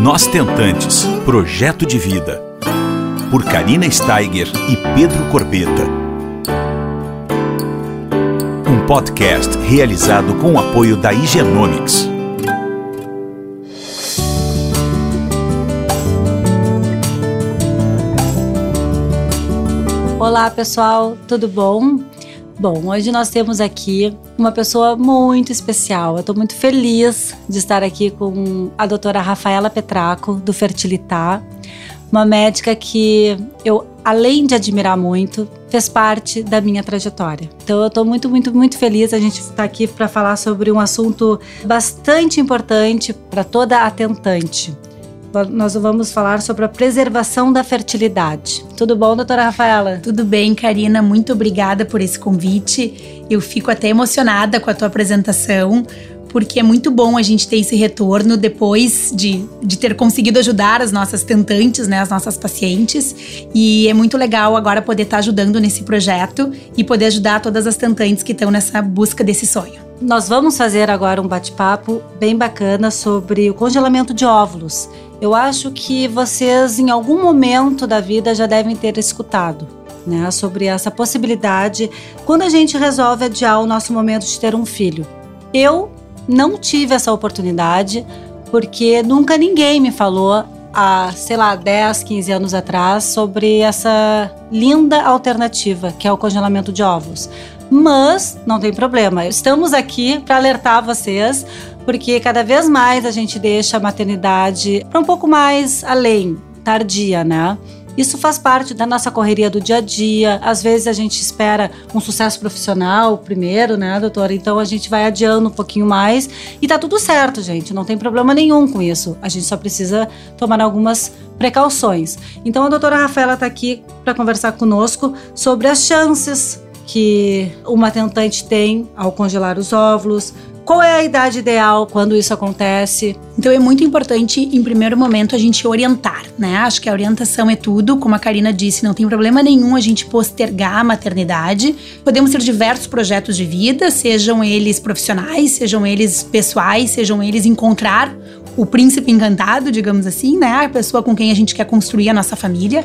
Nós Tentantes Projeto de Vida. Por Karina Steiger e Pedro Corbeta. Um podcast realizado com o apoio da Higienomics. Olá pessoal, tudo bom? Bom, hoje nós temos aqui uma pessoa muito especial. Eu estou muito feliz de estar aqui com a doutora Rafaela Petraco, do Fertilitar, uma médica que eu, além de admirar muito, fez parte da minha trajetória. Então eu estou muito, muito, muito feliz. A gente está aqui para falar sobre um assunto bastante importante para toda atentante nós vamos falar sobre a preservação da fertilidade. Tudo bom, doutora Rafaela? Tudo bem, Karina. Muito obrigada por esse convite. Eu fico até emocionada com a tua apresentação, porque é muito bom a gente ter esse retorno depois de, de ter conseguido ajudar as nossas tentantes, né, as nossas pacientes. E é muito legal agora poder estar ajudando nesse projeto e poder ajudar todas as tentantes que estão nessa busca desse sonho. Nós vamos fazer agora um bate-papo bem bacana sobre o congelamento de óvulos. Eu acho que vocês, em algum momento da vida, já devem ter escutado. Né, sobre essa possibilidade quando a gente resolve adiar o nosso momento de ter um filho. Eu não tive essa oportunidade porque nunca ninguém me falou há, sei lá, 10, 15 anos atrás sobre essa linda alternativa que é o congelamento de ovos. Mas não tem problema, estamos aqui para alertar vocês porque cada vez mais a gente deixa a maternidade para um pouco mais além, tardia, né? Isso faz parte da nossa correria do dia a dia. Às vezes a gente espera um sucesso profissional primeiro, né, doutora? Então a gente vai adiando um pouquinho mais e tá tudo certo, gente. Não tem problema nenhum com isso. A gente só precisa tomar algumas precauções. Então a doutora Rafaela tá aqui para conversar conosco sobre as chances que uma tentante tem ao congelar os óvulos, qual é a idade ideal quando isso acontece? Então é muito importante, em primeiro momento, a gente orientar, né? Acho que a orientação é tudo. Como a Karina disse, não tem problema nenhum a gente postergar a maternidade. Podemos ter diversos projetos de vida, sejam eles profissionais, sejam eles pessoais, sejam eles encontrar o príncipe encantado, digamos assim, né? A pessoa com quem a gente quer construir a nossa família.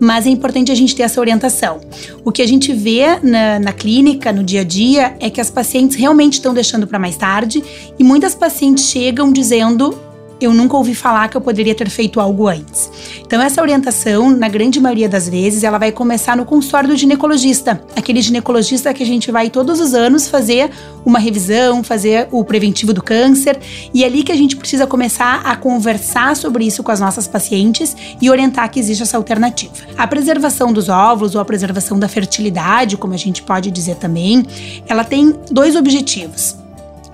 Mas é importante a gente ter essa orientação. O que a gente vê na, na clínica, no dia a dia, é que as pacientes realmente estão deixando para mais tarde e muitas pacientes chegam dizendo eu nunca ouvi falar que eu poderia ter feito algo antes. Então, essa orientação, na grande maioria das vezes, ela vai começar no consultório do ginecologista, aquele ginecologista que a gente vai todos os anos fazer uma revisão, fazer o preventivo do câncer, e é ali que a gente precisa começar a conversar sobre isso com as nossas pacientes e orientar que existe essa alternativa. A preservação dos óvulos ou a preservação da fertilidade, como a gente pode dizer também, ela tem dois objetivos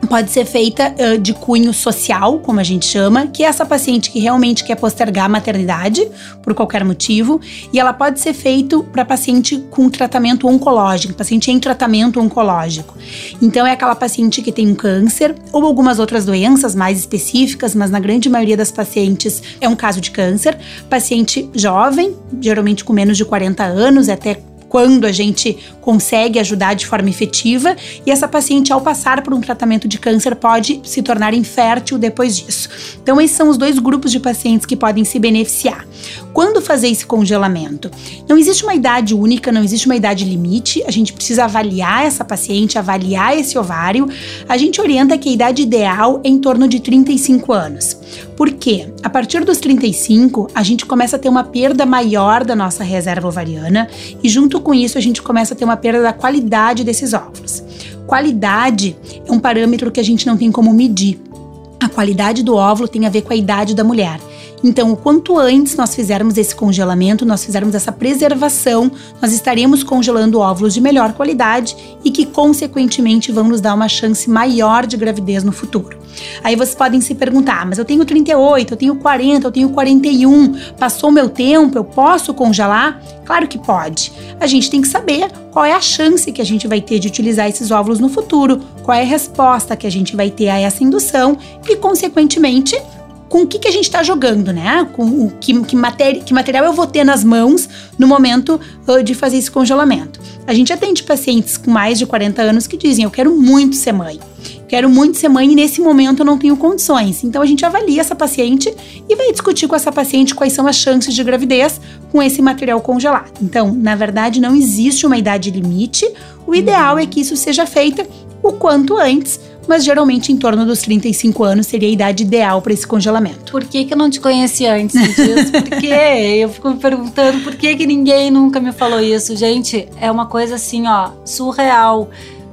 pode ser feita uh, de cunho social, como a gente chama, que é essa paciente que realmente quer postergar a maternidade por qualquer motivo, e ela pode ser feito para paciente com tratamento oncológico, paciente em tratamento oncológico. Então é aquela paciente que tem um câncer ou algumas outras doenças mais específicas, mas na grande maioria das pacientes é um caso de câncer, paciente jovem, geralmente com menos de 40 anos, até quando a gente consegue ajudar de forma efetiva, e essa paciente, ao passar por um tratamento de câncer, pode se tornar infértil depois disso. Então, esses são os dois grupos de pacientes que podem se beneficiar. Quando fazer esse congelamento? Não existe uma idade única, não existe uma idade limite, a gente precisa avaliar essa paciente, avaliar esse ovário. A gente orienta que a idade ideal é em torno de 35 anos. Por quê? A partir dos 35, a gente começa a ter uma perda maior da nossa reserva ovariana e, junto com isso, a gente começa a ter uma perda da qualidade desses óvulos. Qualidade é um parâmetro que a gente não tem como medir. A qualidade do óvulo tem a ver com a idade da mulher. Então, o quanto antes nós fizermos esse congelamento, nós fizermos essa preservação, nós estaremos congelando óvulos de melhor qualidade e que, consequentemente, vão nos dar uma chance maior de gravidez no futuro. Aí vocês podem se perguntar: ah, mas eu tenho 38, eu tenho 40, eu tenho 41, passou meu tempo, eu posso congelar? Claro que pode. A gente tem que saber qual é a chance que a gente vai ter de utilizar esses óvulos no futuro, qual é a resposta que a gente vai ter a essa indução e, consequentemente, com o que, que a gente está jogando, né? Com o que, que, matéria, que material eu vou ter nas mãos no momento uh, de fazer esse congelamento. A gente atende pacientes com mais de 40 anos que dizem: Eu quero muito ser mãe. Quero muito ser mãe e nesse momento eu não tenho condições. Então a gente avalia essa paciente e vai discutir com essa paciente quais são as chances de gravidez com esse material congelado. Então, na verdade, não existe uma idade limite. O ideal é que isso seja feito o quanto antes mas geralmente em torno dos 35 anos seria a idade ideal para esse congelamento. Por que, que eu não te conheci antes disso? Por quê? Eu fico me perguntando por que, que ninguém nunca me falou isso. Gente, é uma coisa assim, ó, surreal.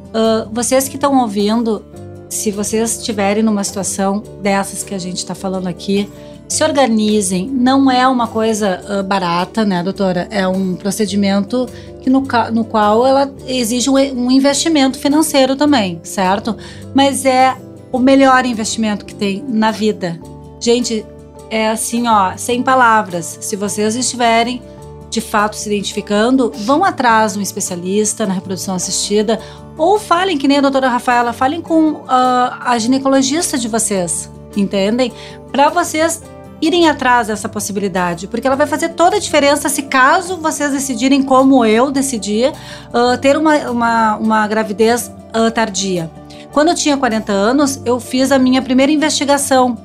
Uh, vocês que estão ouvindo, se vocês estiverem numa situação dessas que a gente está falando aqui, se organizem. Não é uma coisa uh, barata, né, doutora? É um procedimento que no, no qual ela exige um, um investimento financeiro também, certo? Mas é o melhor investimento que tem na vida. Gente, é assim, ó, sem palavras. Se vocês estiverem de fato se identificando, vão atrás de um especialista na reprodução assistida ou falem, que nem a doutora Rafaela, falem com uh, a ginecologista de vocês, entendem? Para vocês irem atrás dessa possibilidade, porque ela vai fazer toda a diferença se caso vocês decidirem, como eu decidi, uh, ter uma, uma, uma gravidez uh, tardia. Quando eu tinha 40 anos, eu fiz a minha primeira investigação.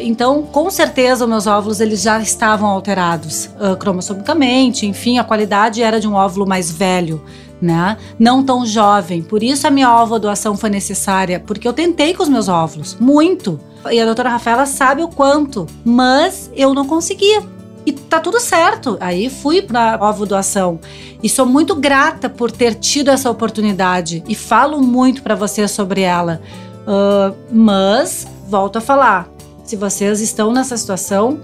Então, com certeza, meus óvulos eles já estavam alterados cromossomicamente, enfim, a qualidade era de um óvulo mais velho. Né? Não tão jovem. Por isso a minha óvulo doação foi necessária, porque eu tentei com os meus óvulos, muito. E a doutora Rafaela sabe o quanto, mas eu não conseguia. E tá tudo certo. Aí fui para ovo doação e sou muito grata por ter tido essa oportunidade e falo muito para vocês sobre ela. Uh, mas volto a falar, se vocês estão nessa situação,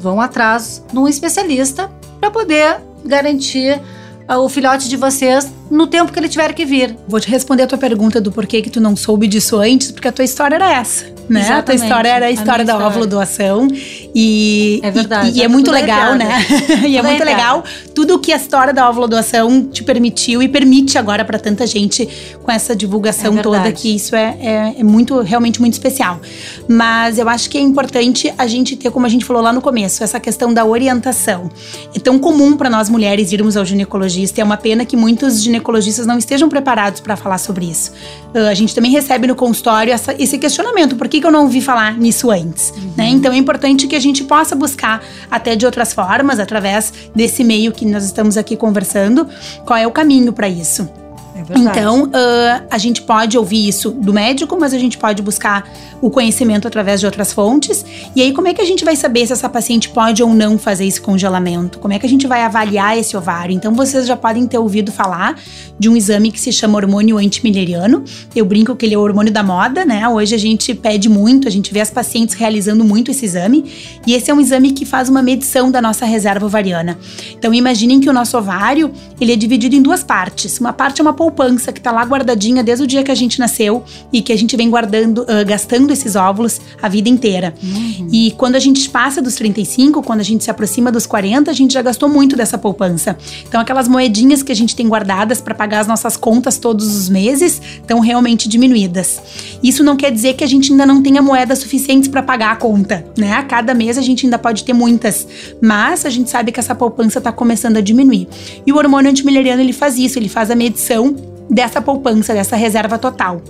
vão atrás de um especialista para poder garantir uh, o filhote de vocês no tempo que ele tiver que vir. Vou te responder a tua pergunta do porquê que tu não soube disso antes, porque a tua história era essa né? Exatamente. A tua história era a história a da óvulo doação e é verdade. E, e é, é muito legal, né? e é muito legal tudo que a história da óvulo doação te permitiu e permite agora para tanta gente com essa divulgação é toda que isso é, é, é, muito realmente muito especial. Mas eu acho que é importante a gente ter, como a gente falou lá no começo, essa questão da orientação. É tão comum para nós mulheres irmos ao ginecologista. É uma pena que muitos ginecologistas não estejam preparados para falar sobre isso. Uh, a gente também recebe no consultório essa, esse questionamento: por que que, eu não ouvi falar nisso antes? Uhum. Né? Então é importante que a gente possa buscar até de outras formas, através desse meio que nós estamos aqui conversando, qual é o caminho para isso. É então, uh, a gente pode ouvir isso do médico, mas a gente pode buscar o conhecimento através de outras fontes. E aí, como é que a gente vai saber se essa paciente pode ou não fazer esse congelamento? Como é que a gente vai avaliar esse ovário? Então, vocês já podem ter ouvido falar de um exame que se chama hormônio antimileriano. Eu brinco que ele é o hormônio da moda, né? Hoje a gente pede muito, a gente vê as pacientes realizando muito esse exame. E esse é um exame que faz uma medição da nossa reserva ovariana. Então, imaginem que o nosso ovário, ele é dividido em duas partes. Uma parte é uma poupança que está lá guardadinha desde o dia que a gente nasceu e que a gente vem guardando, uh, gastando esses óvulos a vida inteira. Uhum. E quando a gente passa dos 35, quando a gente se aproxima dos 40, a gente já gastou muito dessa poupança. Então, aquelas moedinhas que a gente tem guardadas para pagar as nossas contas todos os meses estão realmente diminuídas. Isso não quer dizer que a gente ainda não tenha moedas suficientes para pagar a conta, né? A cada mês a gente ainda pode ter muitas, mas a gente sabe que essa poupança está começando a diminuir. E o hormônio antimileriano ele faz isso, ele faz a medição dessa poupança, dessa reserva total.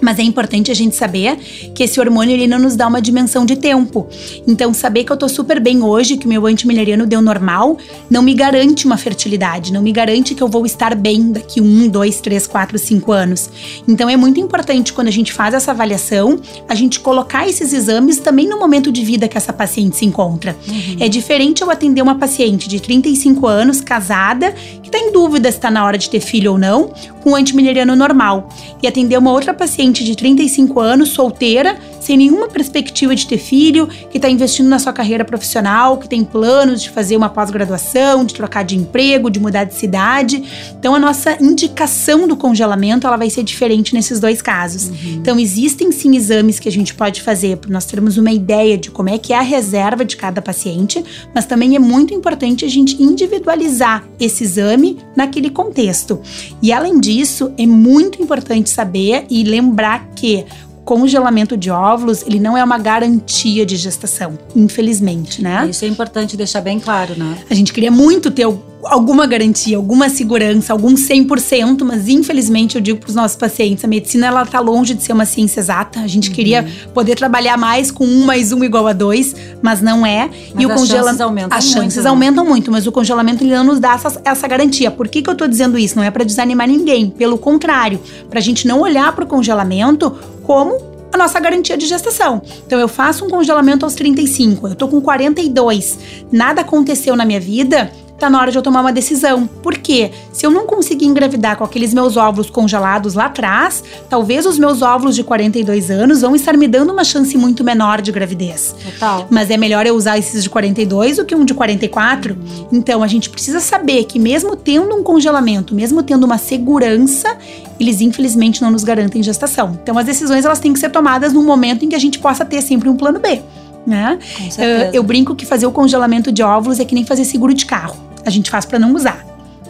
Mas é importante a gente saber que esse hormônio ele não nos dá uma dimensão de tempo. Então, saber que eu tô super bem hoje, que o meu antimileriano deu normal, não me garante uma fertilidade, não me garante que eu vou estar bem daqui um, dois, três, quatro, cinco anos. Então, é muito importante quando a gente faz essa avaliação, a gente colocar esses exames também no momento de vida que essa paciente se encontra. Uhum. É diferente eu atender uma paciente de 35 anos, casada, que está em dúvida se está na hora de ter filho ou não, com o antimileriano normal, e atender uma outra paciente paciente de 35 anos, solteira, sem nenhuma perspectiva de ter filho, que está investindo na sua carreira profissional, que tem planos de fazer uma pós-graduação, de trocar de emprego, de mudar de cidade. Então, a nossa indicação do congelamento ela vai ser diferente nesses dois casos. Uhum. Então, existem sim exames que a gente pode fazer para nós termos uma ideia de como é que é a reserva de cada paciente, mas também é muito importante a gente individualizar esse exame naquele contexto. E além disso, é muito importante saber e lembrar lembrar que congelamento de óvulos, ele não é uma garantia de gestação, infelizmente, né? Isso é importante deixar bem claro, né? A gente queria muito ter alguma garantia, alguma segurança, algum 100%, mas infelizmente eu digo para os nossos pacientes, a medicina ela tá longe de ser uma ciência exata. A gente uhum. queria poder trabalhar mais com um mais um igual a dois, mas não é. Mas e o congelamento aumentam as chances muito, né? aumentam muito, mas o congelamento ele não nos dá essa, essa garantia. Por que, que eu tô dizendo isso? Não é para desanimar ninguém, pelo contrário, para a gente não olhar para o congelamento como a nossa garantia de gestação. Então eu faço um congelamento aos 35, eu tô com 42, nada aconteceu na minha vida, tá na hora de eu tomar uma decisão. Por quê? Se eu não conseguir engravidar com aqueles meus óvulos congelados lá atrás, talvez os meus óvulos de 42 anos vão estar me dando uma chance muito menor de gravidez. Total. Mas é melhor eu usar esses de 42 do que um de 44. Uhum. Então a gente precisa saber que mesmo tendo um congelamento, mesmo tendo uma segurança, eles infelizmente não nos garantem gestação. Então as decisões elas têm que ser tomadas num momento em que a gente possa ter sempre um plano B. Né? Eu, eu brinco que fazer o congelamento de óvulos é que nem fazer seguro de carro a gente faz para não usar.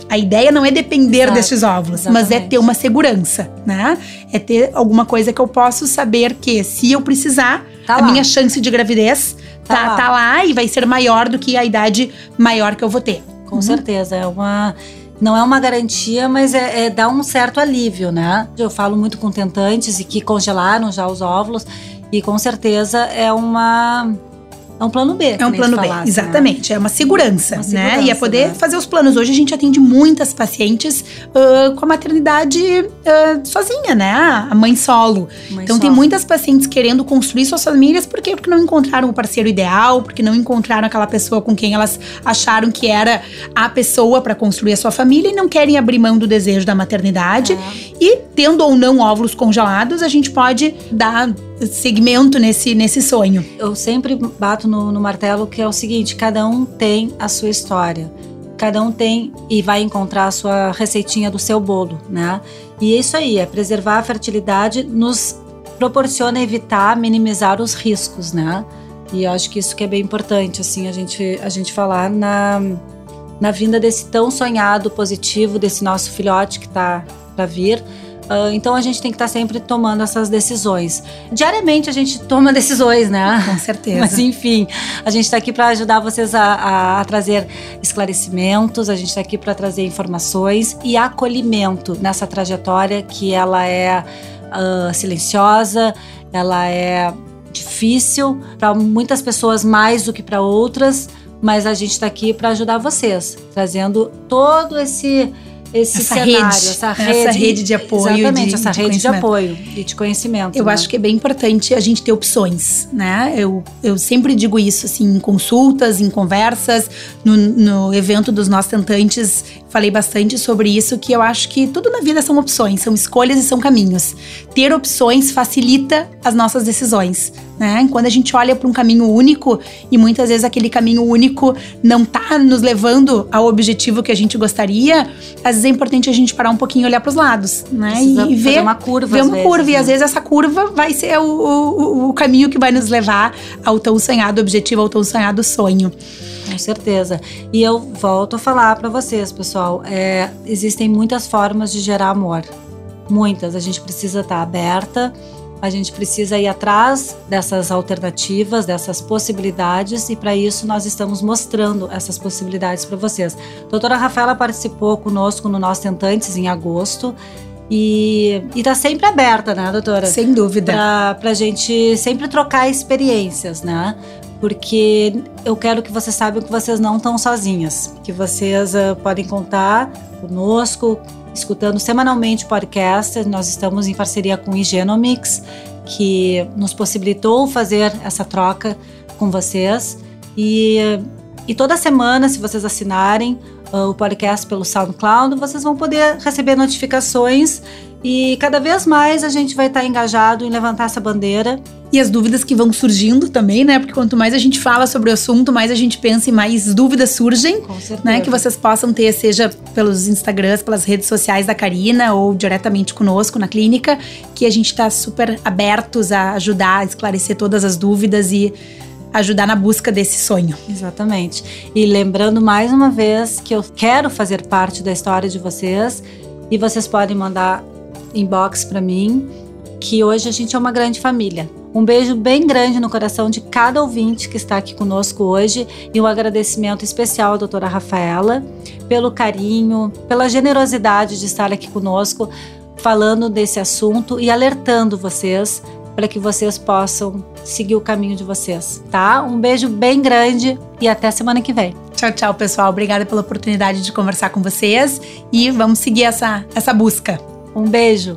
A ideia não é depender Exato, desses óvulos, exatamente. mas é ter uma segurança, né? É ter alguma coisa que eu posso saber que, se eu precisar, tá a lá. minha chance de gravidez tá, tá, lá. tá, lá. e vai ser maior do que a idade maior que eu vou ter. Com uhum. certeza. É uma. Não é uma garantia, mas é, é dar um certo alívio, né? Eu falo muito com tentantes e que congelaram já os óvulos, e com certeza é uma é um plano B. É um plano B, falasse, exatamente. Né? É uma segurança, uma segurança, né? E é poder né? fazer os planos. Hoje a gente atende muitas pacientes uh, com a maternidade uh, sozinha, né? A mãe solo. Mãe então solo. tem muitas pacientes querendo construir suas famílias, por quê? Porque não encontraram o parceiro ideal, porque não encontraram aquela pessoa com quem elas acharam que era a pessoa para construir a sua família e não querem abrir mão do desejo da maternidade. É. E tendo ou não óvulos congelados, a gente pode dar segmento nesse, nesse sonho. Eu sempre bato no, no martelo que é o seguinte: cada um tem a sua história. Cada um tem e vai encontrar a sua receitinha do seu bolo, né? E é isso aí, é preservar a fertilidade nos proporciona evitar, minimizar os riscos, né? E eu acho que isso que é bem importante, assim, a gente, a gente falar na, na vinda desse tão sonhado positivo, desse nosso filhote que está para vir, Uh, então a gente tem que estar tá sempre tomando essas decisões. Diariamente a gente toma decisões, né? Com certeza. Mas enfim, a gente está aqui para ajudar vocês a, a, a, trazer esclarecimentos, a gente está aqui para trazer informações e acolhimento nessa trajetória que ela é uh, silenciosa, ela é difícil para muitas pessoas mais do que para outras, mas a gente está aqui para ajudar vocês, trazendo todo esse esse essa cenário, rede, essa rede, essa rede de apoio. Exatamente, de, essa de rede de apoio e de conhecimento. Eu né? acho que é bem importante a gente ter opções, né? Eu, eu sempre digo isso, assim, em consultas, em conversas, no, no evento dos nossos tentantes, falei bastante sobre isso, que eu acho que tudo na vida são opções, são escolhas e são caminhos. Ter opções facilita as nossas decisões, né? Quando a gente olha para um caminho único e muitas vezes aquele caminho único não tá nos levando ao objetivo que a gente gostaria, às vezes é importante a gente parar um pouquinho e olhar para os lados, né? Precisa e ver uma curva, ver uma vezes, curva né? e às vezes essa curva vai ser o, o, o caminho que vai nos levar ao tão sonhado objetivo, ao tão sonhado sonho. Com certeza. E eu volto a falar para vocês, pessoal, é, existem muitas formas de gerar amor. Muitas. A gente precisa estar tá aberta, a gente precisa ir atrás dessas alternativas, dessas possibilidades, e para isso nós estamos mostrando essas possibilidades para vocês. A doutora Rafaela participou conosco no Nós Tentantes em agosto. E, está sempre aberta, né, doutora? Sem dúvida. Para a gente sempre trocar experiências, né? porque eu quero que vocês saibam que vocês não estão sozinhas, que vocês uh, podem contar conosco, escutando semanalmente o podcast. Nós estamos em parceria com o Igenomics, que nos possibilitou fazer essa troca com vocês. E, e toda semana, se vocês assinarem uh, o podcast pelo SoundCloud, vocês vão poder receber notificações e cada vez mais a gente vai estar engajado em levantar essa bandeira e as dúvidas que vão surgindo também, né? Porque quanto mais a gente fala sobre o assunto, mais a gente pensa e mais dúvidas surgem. Com certeza. Né? Que vocês possam ter, seja pelos Instagrams, pelas redes sociais da Karina ou diretamente conosco na clínica, que a gente está super abertos a ajudar, a esclarecer todas as dúvidas e ajudar na busca desse sonho. Exatamente. E lembrando mais uma vez que eu quero fazer parte da história de vocês e vocês podem mandar inbox para mim que hoje a gente é uma grande família. Um beijo bem grande no coração de cada ouvinte que está aqui conosco hoje e um agradecimento especial à doutora Rafaela pelo carinho, pela generosidade de estar aqui conosco falando desse assunto e alertando vocês para que vocês possam seguir o caminho de vocês, tá? Um beijo bem grande e até semana que vem. Tchau, tchau, pessoal. Obrigada pela oportunidade de conversar com vocês e vamos seguir essa, essa busca. Um beijo.